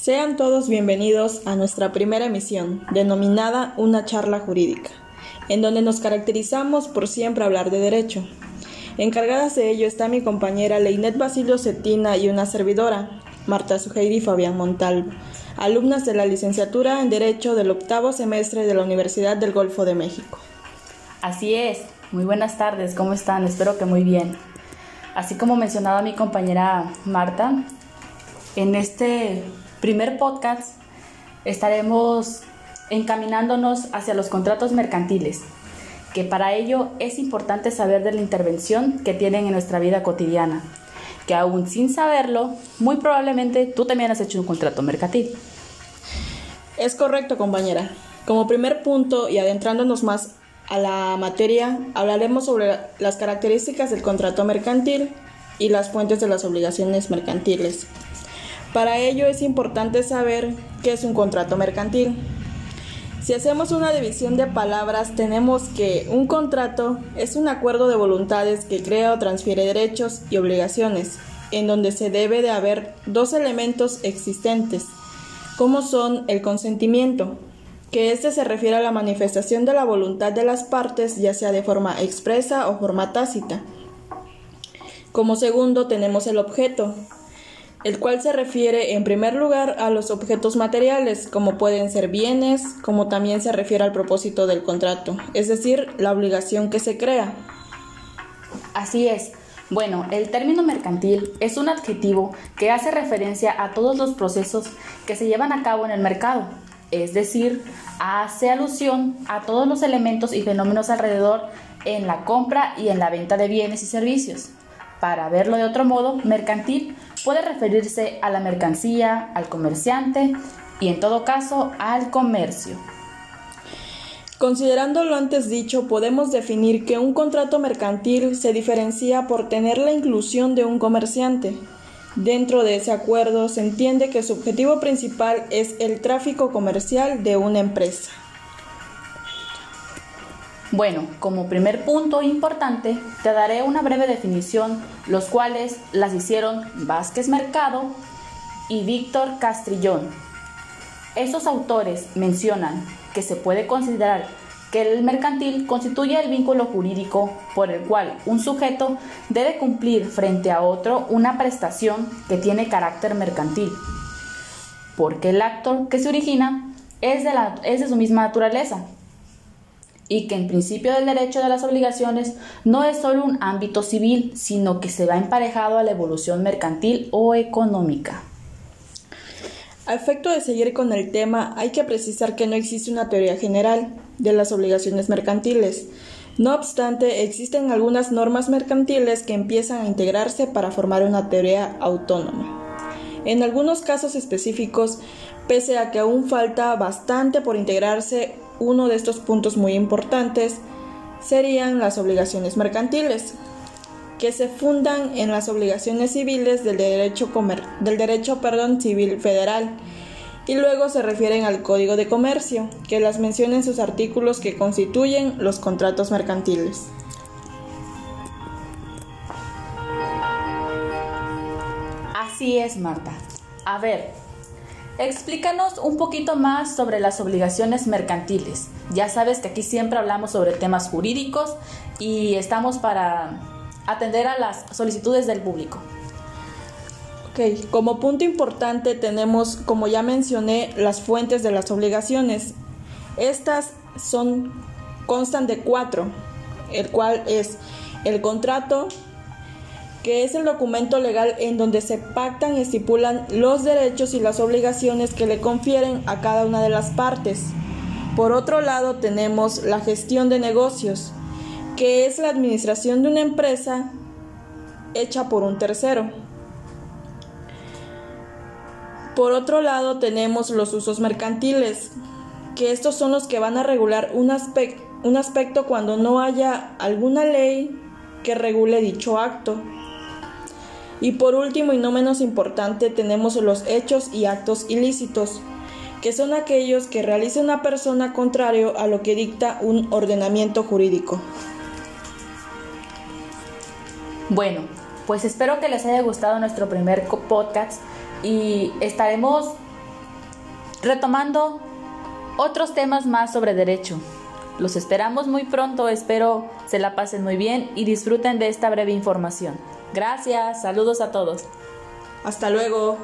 Sean todos bienvenidos a nuestra primera emisión, denominada Una charla jurídica, en donde nos caracterizamos por siempre hablar de derecho. Encargadas de ello está mi compañera Leinet Basilio Cetina y una servidora, Marta Sujeiri Fabián Montalvo, alumnas de la licenciatura en Derecho del octavo semestre de la Universidad del Golfo de México. Así es, muy buenas tardes, ¿cómo están? Espero que muy bien. Así como mencionaba mi compañera Marta, en este primer podcast estaremos encaminándonos hacia los contratos mercantiles, que para ello es importante saber de la intervención que tienen en nuestra vida cotidiana, que aún sin saberlo, muy probablemente tú también has hecho un contrato mercantil. Es correcto, compañera. Como primer punto y adentrándonos más a la materia, hablaremos sobre las características del contrato mercantil y las fuentes de las obligaciones mercantiles. Para ello es importante saber qué es un contrato mercantil. Si hacemos una división de palabras, tenemos que un contrato es un acuerdo de voluntades que crea o transfiere derechos y obligaciones, en donde se debe de haber dos elementos existentes, como son el consentimiento, que éste se refiere a la manifestación de la voluntad de las partes, ya sea de forma expresa o forma tácita. Como segundo tenemos el objeto, el cual se refiere en primer lugar a los objetos materiales, como pueden ser bienes, como también se refiere al propósito del contrato, es decir, la obligación que se crea. Así es. Bueno, el término mercantil es un adjetivo que hace referencia a todos los procesos que se llevan a cabo en el mercado, es decir, hace alusión a todos los elementos y fenómenos alrededor en la compra y en la venta de bienes y servicios. Para verlo de otro modo, mercantil puede referirse a la mercancía, al comerciante y en todo caso al comercio. Considerando lo antes dicho, podemos definir que un contrato mercantil se diferencia por tener la inclusión de un comerciante. Dentro de ese acuerdo se entiende que su objetivo principal es el tráfico comercial de una empresa. Bueno, como primer punto importante, te daré una breve definición, los cuales las hicieron Vázquez Mercado y Víctor Castrillón. Estos autores mencionan que se puede considerar que el mercantil constituye el vínculo jurídico por el cual un sujeto debe cumplir frente a otro una prestación que tiene carácter mercantil, porque el acto que se origina es de, la, es de su misma naturaleza, y que en principio del derecho de las obligaciones no es solo un ámbito civil, sino que se va emparejado a la evolución mercantil o económica. A efecto de seguir con el tema, hay que precisar que no existe una teoría general de las obligaciones mercantiles. No obstante, existen algunas normas mercantiles que empiezan a integrarse para formar una teoría autónoma. En algunos casos específicos, pese a que aún falta bastante por integrarse, uno de estos puntos muy importantes serían las obligaciones mercantiles, que se fundan en las obligaciones civiles del derecho, del derecho perdón, civil federal y luego se refieren al Código de Comercio, que las menciona en sus artículos que constituyen los contratos mercantiles. Así es, Marta. A ver, Explícanos un poquito más sobre las obligaciones mercantiles. Ya sabes que aquí siempre hablamos sobre temas jurídicos y estamos para atender a las solicitudes del público. Ok, como punto importante tenemos, como ya mencioné, las fuentes de las obligaciones. Estas son constan de cuatro, el cual es el contrato, que es el documento legal en donde se pactan y estipulan los derechos y las obligaciones que le confieren a cada una de las partes. Por otro lado tenemos la gestión de negocios, que es la administración de una empresa hecha por un tercero. Por otro lado tenemos los usos mercantiles, que estos son los que van a regular un, aspecto, un aspecto cuando no haya alguna ley que regule dicho acto. Y por último y no menos importante tenemos los hechos y actos ilícitos, que son aquellos que realiza una persona contrario a lo que dicta un ordenamiento jurídico. Bueno, pues espero que les haya gustado nuestro primer podcast y estaremos retomando otros temas más sobre derecho. Los esperamos muy pronto, espero se la pasen muy bien y disfruten de esta breve información. Gracias, saludos a todos. Hasta luego.